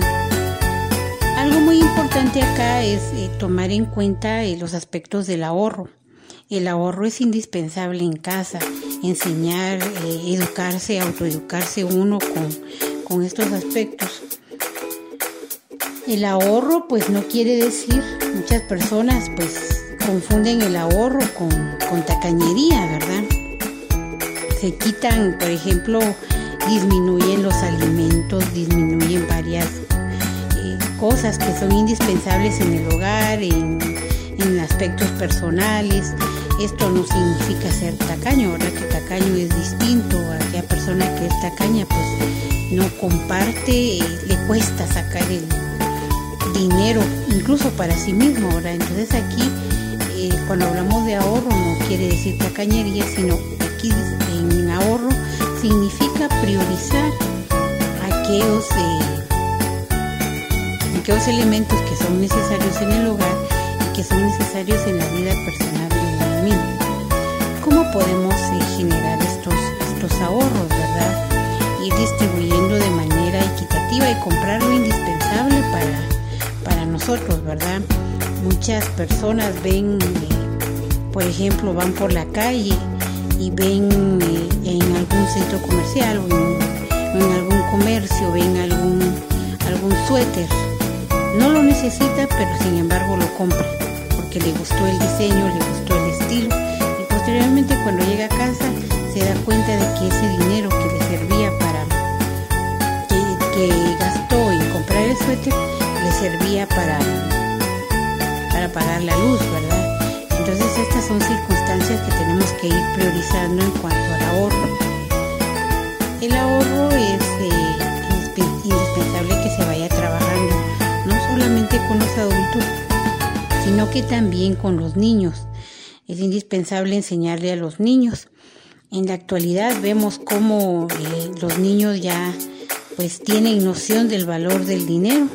Algo muy importante acá es eh, tomar en cuenta eh, los aspectos del ahorro. El ahorro es indispensable en casa, enseñar, eh, educarse, autoeducarse uno con, con estos aspectos. El ahorro pues no quiere decir, muchas personas pues confunden el ahorro con, con tacañería, ¿verdad? Se quitan, por ejemplo, disminuyen los alimentos, disminuyen varias eh, cosas que son indispensables en el hogar, en, aspectos personales. Esto no significa ser tacaño, ¿verdad? Que tacaño es distinto a aquella persona que es tacaña, pues no comparte, le cuesta sacar el dinero, incluso para sí mismo, ¿verdad? Entonces aquí, eh, cuando hablamos de ahorro, no quiere decir tacañería, sino aquí en ahorro significa priorizar aquellos, eh, aquellos elementos que son necesarios en el hogar y que son necesarios en la vida personal de uno mismo. ¿Cómo podemos eh, generar estos, estos ahorros, verdad? Ir distribuyendo de manera equitativa y comprar lo indispensable para, para nosotros, ¿verdad? Muchas personas ven, por ejemplo, van por la calle y ven eh, en algún centro comercial o en, algún comercio, ven algún, algún suéter. No lo necesita, pero sin embargo lo compra porque le gustó el diseño, le gustó el estilo y posteriormente cuando llega a casa se da cuenta de que ese dinero que le servía para que, que gastó en comprar el suéter le servía para para pagar la luz, ¿verdad? Entonces estas son circunstancias que tenemos que ir priorizando en cuanto al ahorro. El ahorro es eh, indispensable que se vaya trabajando, no solamente con los adultos, sino que también con los niños. Es indispensable enseñarle a los niños. En la actualidad vemos cómo eh, los niños ya pues tienen noción del valor del dinero.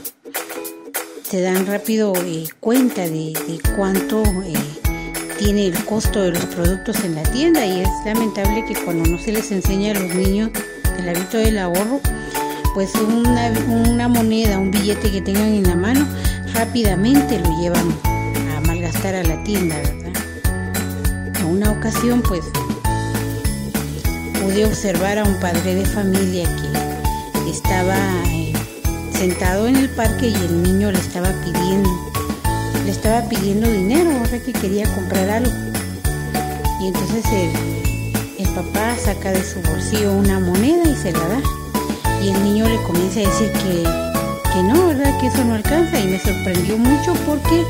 Se dan rápido eh, cuenta de, cuánto tiene el costo de los productos en la tienda y es lamentable que cuando no se les enseña a los niños el hábito del ahorro, pues una, moneda, un billete que tengan en la mano, rápidamente lo llevan a malgastar a la tienda, ¿verdad? En una ocasión, pues, pude observar a un padre de familia que estaba eh, sentado en el parque y el niño le estaba pidiendo le estaba pidiendo dinero, ahora que quería comprar algo. Y entonces el, papá saca de su bolsillo una moneda y se la da. Y el niño le comienza a decir que, que no, ¿verdad? Que eso no alcanza. Y me sorprendió mucho porque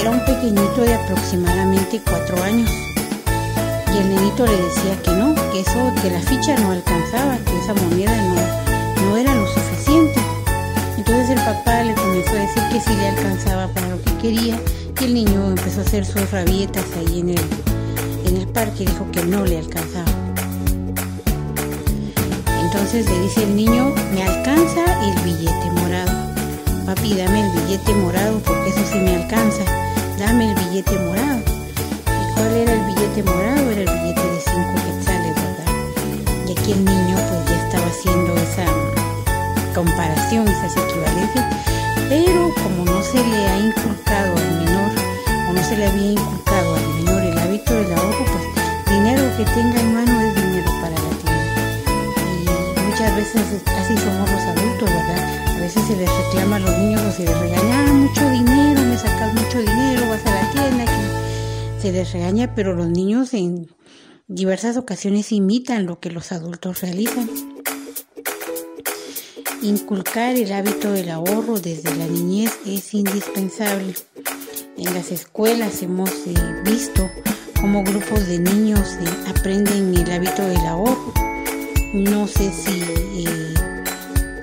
era un pequeñito de aproximadamente cuatro años. Y el nenito le decía que no, que eso, que la ficha no alcanzaba, que esa moneda no, no era lo suficiente. Entonces el papá le comenzó a decir que sí le alcanzaba para lo que quería y el niño empezó a hacer sus rabietas ahí en el, en el parque y dijo que no le alcanzaba. Entonces le dice el niño, me alcanza el billete morado. Papi, dame el billete morado porque eso sí me alcanza. Dame el billete morado. ¿Y cuál era el billete morado? Comparación, esas equivalencias, pero como no se le ha inculcado al menor o no se le había inculcado al menor el hábito del ahorro, pues dinero que tenga en mano es dinero para la tienda. Y muchas veces así somos los adultos, ¿verdad? A veces se les reclama a los niños o se les regaña, ah, mucho dinero, me sacas mucho dinero, vas a la tienda, se les regaña, pero los niños en diversas ocasiones imitan lo que los adultos realizan. Inculcar el hábito del ahorro desde la niñez es indispensable. en las escuelas hemos eh, visto cómo grupos de niños eh, aprenden el hábito del ahorro. No sé si eh,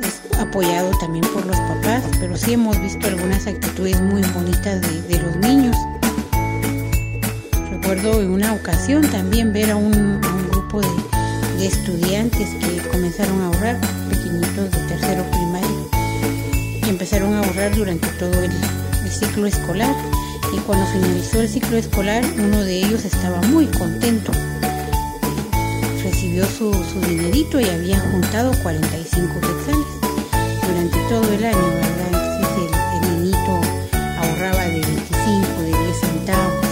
es apoyado también por los papás, pero sí hemos visto algunas actitudes muy bonitas de, los niños. Recuerdo en una ocasión también ver a un, grupo de, estudiantes que comenzaron a ahorrar, pequeñitos de tercero primario, y empezaron a ahorrar durante todo el ciclo escolar y cuando finalizó el ciclo escolar uno de ellos estaba muy contento. Recibió su, dinerito y había juntado 45 quetzales durante todo el año, ¿verdad? Entonces el, niñito ahorraba de 25, de 10 centavos,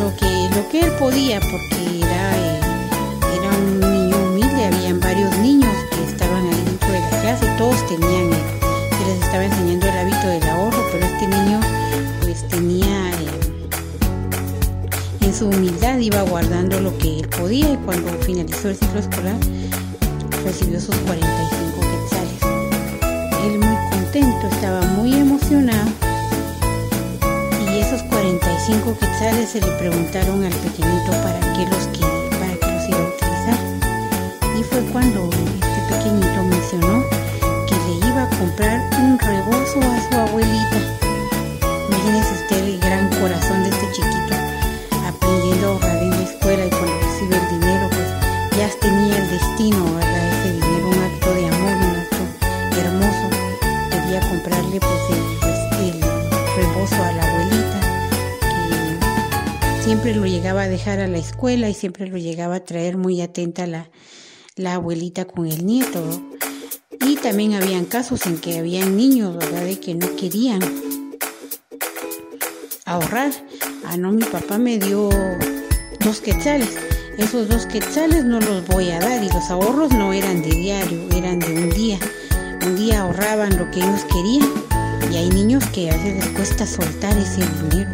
lo que, lo que él podía porque era, eh, todos tenían, se les estaba enseñando el hábito del ahorro, pero este niño tenía eh, en su humildad, iba guardando lo que él podía y cuando finalizó el ciclo escolar recibió sus 45 quetzales. Él muy contento, estaba muy emocionado y esos 45 quetzales se le preguntaron al pequeñito para qué los, para qué los iba a utilizar. Y fue cuando este pequeñito mencionó comprar un rebozo a su abuelita Imagínese usted el gran corazón de este chiquito aprendiendo a ahorrar en la escuela y cuando recibe el dinero, pues ya tenía el destino, ¿verdad? Ese dinero, un acto de amor, un acto hermoso. Quería comprarle pues el, rebozo a la abuelita que siempre lo llegaba a dejar a la escuela y siempre lo llegaba a traer muy atenta la, la abuelita con el nieto. También habían casos en que habían niños, ¿verdad?, de que no querían ahorrar. Ah, no, mi papá me dio dos quetzales. Esos dos quetzales no los voy a dar y los ahorros no eran de diario, eran de un día. Un día ahorraban lo que ellos querían y hay niños que a veces les cuesta soltar ese dinero,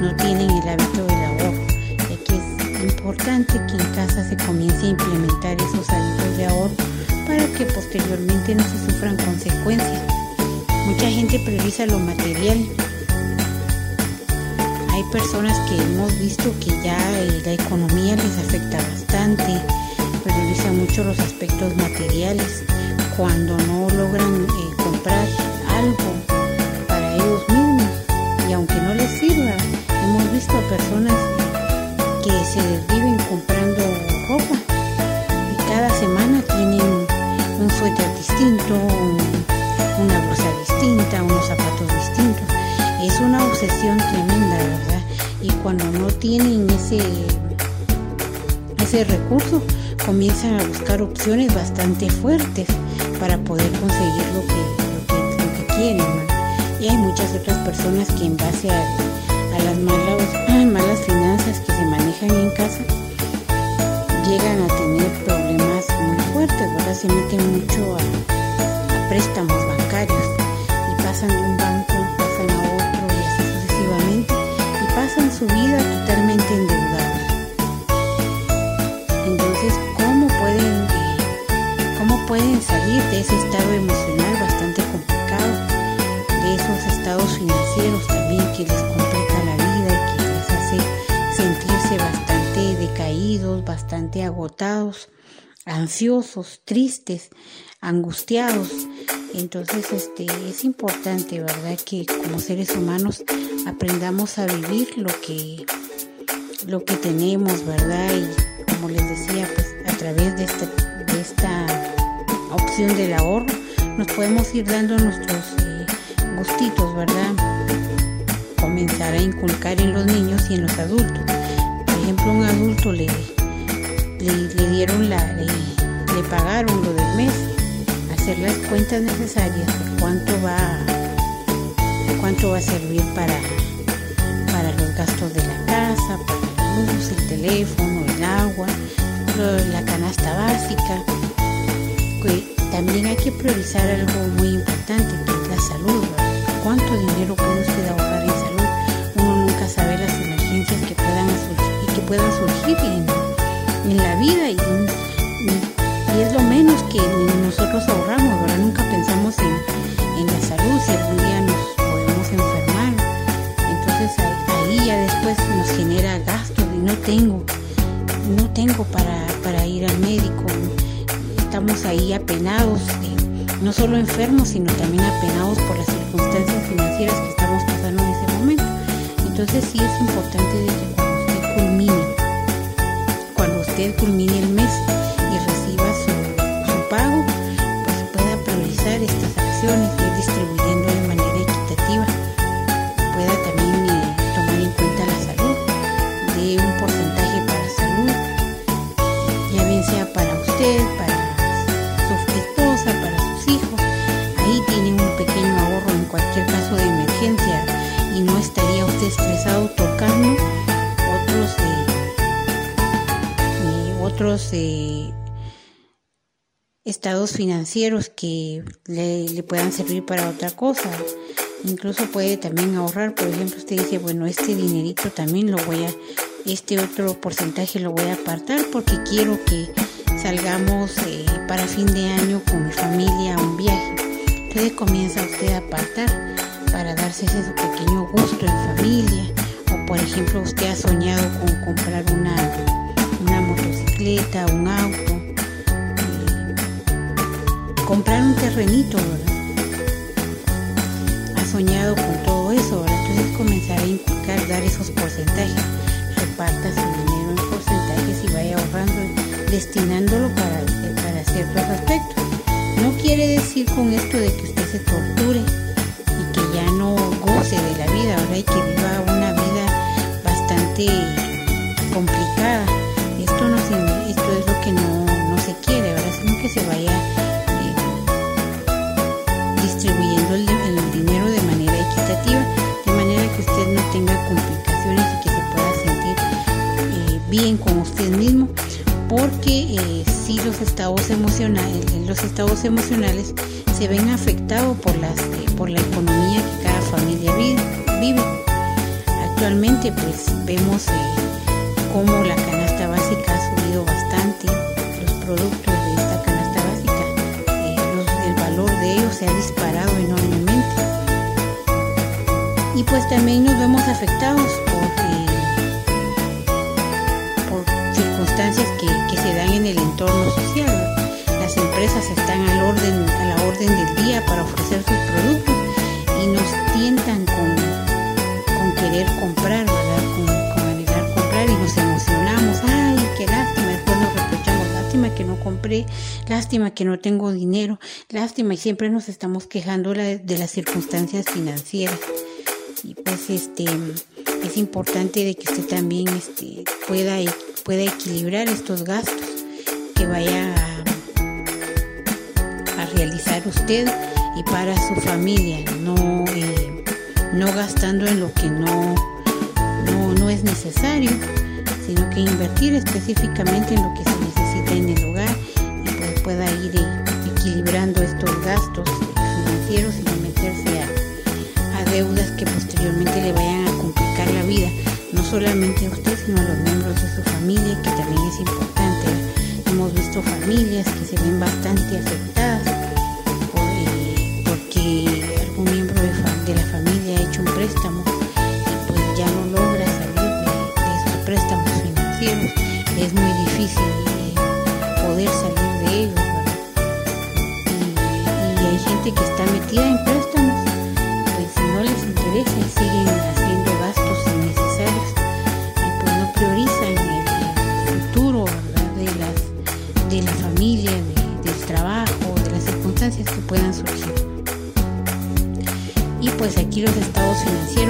no tienen el hábito del ahorro. Y aquí es importante que en casa se comience a implementar esos hábitos de ahorro para que posteriormente no se sufran consecuencias. Mucha gente prioriza lo material hay personas que hemos visto que ya eh, la economía les afecta bastante, priorizan mucho los aspectos materiales cuando no logran eh, comprar algo para ellos mismos y aunque no les sirva, hemos visto a personas que se desviven obsesión tremenda, ¿verdad? y cuando no tienen ese, ese recurso comienzan a buscar opciones bastante fuertes para poder conseguir lo que, lo que, quieren. Y hay muchas otras personas que en base a, las malas, malas finanzas que se manejan en casa llegan a tener problemas muy fuertes, ¿verdad? Se meten mucho a préstamos bancarios y pasan de un banco su vida totalmente endeudados. Entonces, ¿cómo pueden, eh, ¿cómo pueden salir de ese estado emocional bastante complicado? De esos estados financieros también que les complica la vida y que les hace sentirse bastante decaídos, bastante agotados, ansiosos, tristes, angustiados. Entonces, este, es importante, ¿verdad? Que como seres humanos aprendamos a vivir lo que, lo que tenemos, ¿verdad? Y como les decía, pues a través de esta, de esta opción del ahorro, nos podemos ir dando nuestros eh, gustitos, ¿verdad? Comenzar a inculcar en los niños y en los adultos. Por ejemplo, un adulto le, le, dieron la, le, le pagaron lo del mes hacer las cuentas necesarias de cuánto va cuánto va a servir para, para los gastos de la casa, para la luz, el teléfono, el agua, la canasta básica. También hay que priorizar algo muy importante que es la salud. ¿Cuánto dinero puede usted ahorrar en salud? Uno nunca sabe las emergencias que puedan y que puedan surgir en, en la vida y es lo menos que nosotros ahorramos, ¿verdad? Nunca pensamos en, en la salud, si algún día nos podemos enfermar. Entonces ahí, ya después nos genera gastos y no tengo, no tengo para, para ir al médico, estamos ahí apenados, eh, no solo enfermos, sino también apenados por las circunstancias financieras que estamos pasando en ese momento. Entonces sí es importante que cuando usted culmine, cuando usted culmine el mes estados financieros que le, puedan servir para otra cosa. Incluso puede también ahorrar, por ejemplo, usted dice, bueno, este dinerito también lo voy a, este otro porcentaje lo voy a apartar porque quiero que salgamos eh, para fin de año con mi familia a un viaje. Entonces comienza usted a apartar para darse ese pequeño gusto en familia. O por ejemplo, usted ha soñado con comprar una, una motocicleta, un auto comprar un terrenito, ¿verdad? Ha soñado con todo eso, ¿verdad? Entonces comenzar a inculcar, dar esos porcentajes, reparta su dinero en porcentajes y vaya ahorrando, destinándolo para, para ciertos aspectos. No quiere decir con esto de que usted se torture y que ya no goce de la vida, ¿verdad? Y que viva una vida bastante complicada. Esto, no esto es lo que no, no se quiere, ¿verdad? Sino que se vaya distribuyendo el, dinero de manera equitativa, de manera que usted no tenga complicaciones y que se pueda sentir eh, bien con usted mismo, porque eh, si los estados emocionales, los estados emocionales se ven afectados por las eh, por la economía que cada familia vive. Actualmente, pues vemos cómo la canasta básica ha subido bastante, los productos de esta canasta básica, el valor de ellos se ha disparado pues también nos vemos afectados por, eh, circunstancias que, se dan en el entorno social. Las empresas están orden, a la orden del día para ofrecer sus productos y nos tientan con, querer comprar. Con, con anhelar comprar y nos emocionamos. ¡Ay, qué lástima! Después nos reprochamos, lástima que no compré, lástima que no tengo dinero, lástima y siempre nos estamos quejando de las circunstancias financieras. Y pues este es importante de que usted también este, pueda, pueda equilibrar estos gastos que vaya a, realizar usted y para su familia, no, eh, no gastando en lo que no, no, no es necesario sino que invertir específicamente en lo que se necesita en el hogar y pues pueda ir equilibrando estos gastos financieros y deudas que posteriormente le vayan a complicar la vida, no solamente a usted, sino a los miembros de su familia, que también es importante. Hemos visto familias que se ven bastante afectadas eh, porque algún miembro de, la familia ha hecho un préstamo y pues ya no logra salir de, esos préstamos financieros. Es muy difícil eh, poder salir de ellos. Y, hay gente que está metida en préstamos, siguen haciendo gastos innecesarios y pues no priorizan el, futuro de, las, de la familia, de, del trabajo, de las circunstancias que puedan surgir. Y pues aquí los estados financieros,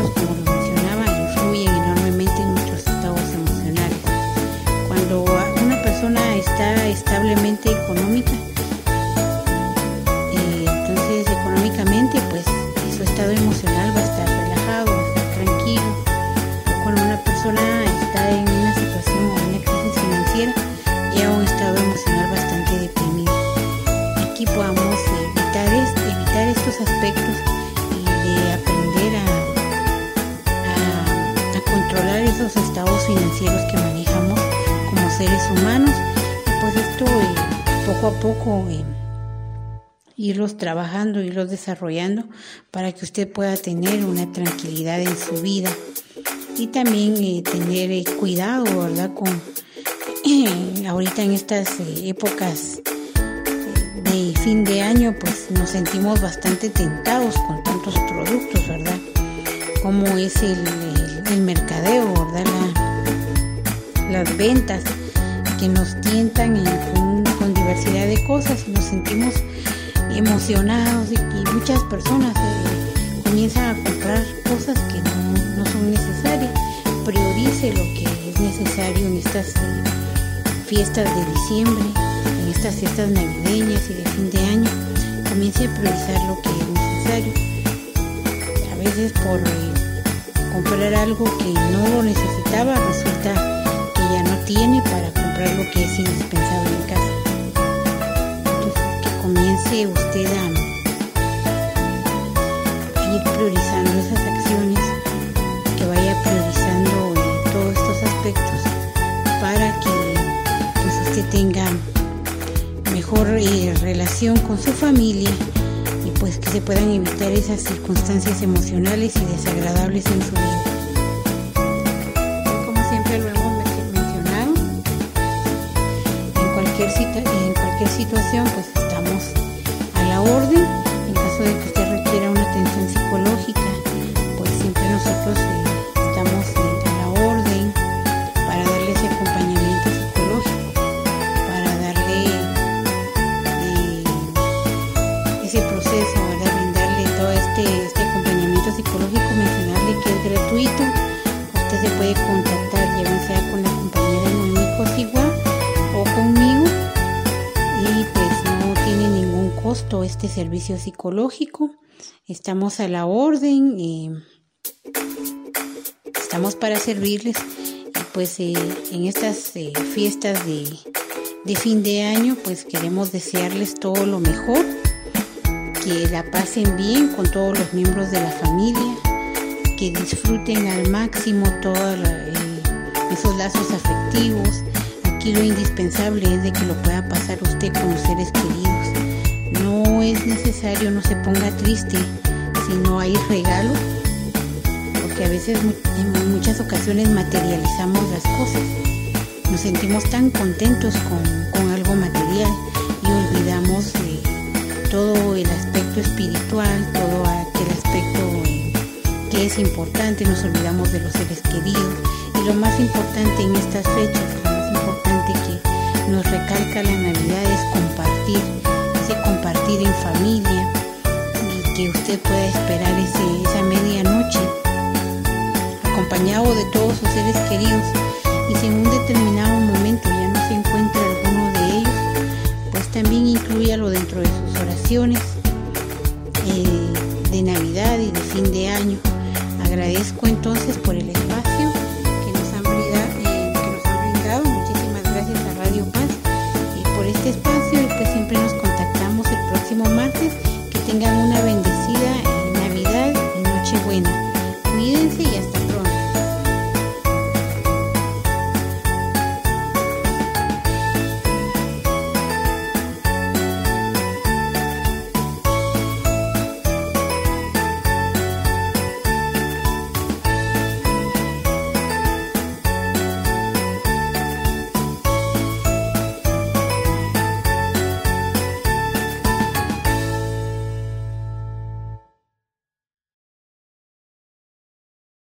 desarrollando para que usted pueda tener una tranquilidad en su vida y también eh, tener eh, cuidado, ¿verdad? Con eh, ahorita en estas épocas de fin de año, pues nos sentimos bastante tentados con tantos productos, ¿verdad? Como es el, mercadeo, ¿verdad? las ventas que nos tientan con, diversidad de cosas nos sentimos emocionados y, muchas personas comienzan a comprar cosas que no, no son necesarias. Priorice lo que es necesario en estas fiestas de diciembre, en estas fiestas navideñas y de fin de año, comience a priorizar lo que es necesario. A veces por eh, comprar algo que no lo necesitaba, resulta que ya no tiene para comprar lo que es indispensable en casa. Comience usted a ir priorizando esas acciones, que vaya priorizando todos estos aspectos para que que tenga mejor eh, relación con su familia y pues que se puedan evitar esas circunstancias emocionales y desagradables en su vida. Como siempre lo hemos mencionado, en cualquier, cita, en cualquier situación pues psicológico. Estamos a la orden, eh, estamos para servirles. Y pues eh, en estas eh, fiestas de, de fin de año, pues queremos desearles todo lo mejor, que la pasen bien con todos los miembros de la familia, que disfruten al máximo todos esos lazos afectivos. Aquí lo indispensable es de que lo pueda pasar usted con los seres queridos. Es necesario, no se ponga triste si no hay regalo, porque a veces en muchas ocasiones materializamos las cosas. Nos sentimos tan contentos con, con algo material y olvidamos todo el aspecto espiritual, todo aquel aspecto que es importante, nos olvidamos de los seres queridos y lo más importante en estas fechas, lo más importante que nos recalca la Navidad es compartir, compartir en familia y que usted pueda esperar ese, esa medianoche acompañado de todos sus seres queridos y si en un determinado momento ya no se encuentra alguno de ellos, pues también incluyalo dentro de sus oraciones eh, de Navidad y de fin de año. Agradezco entonces por el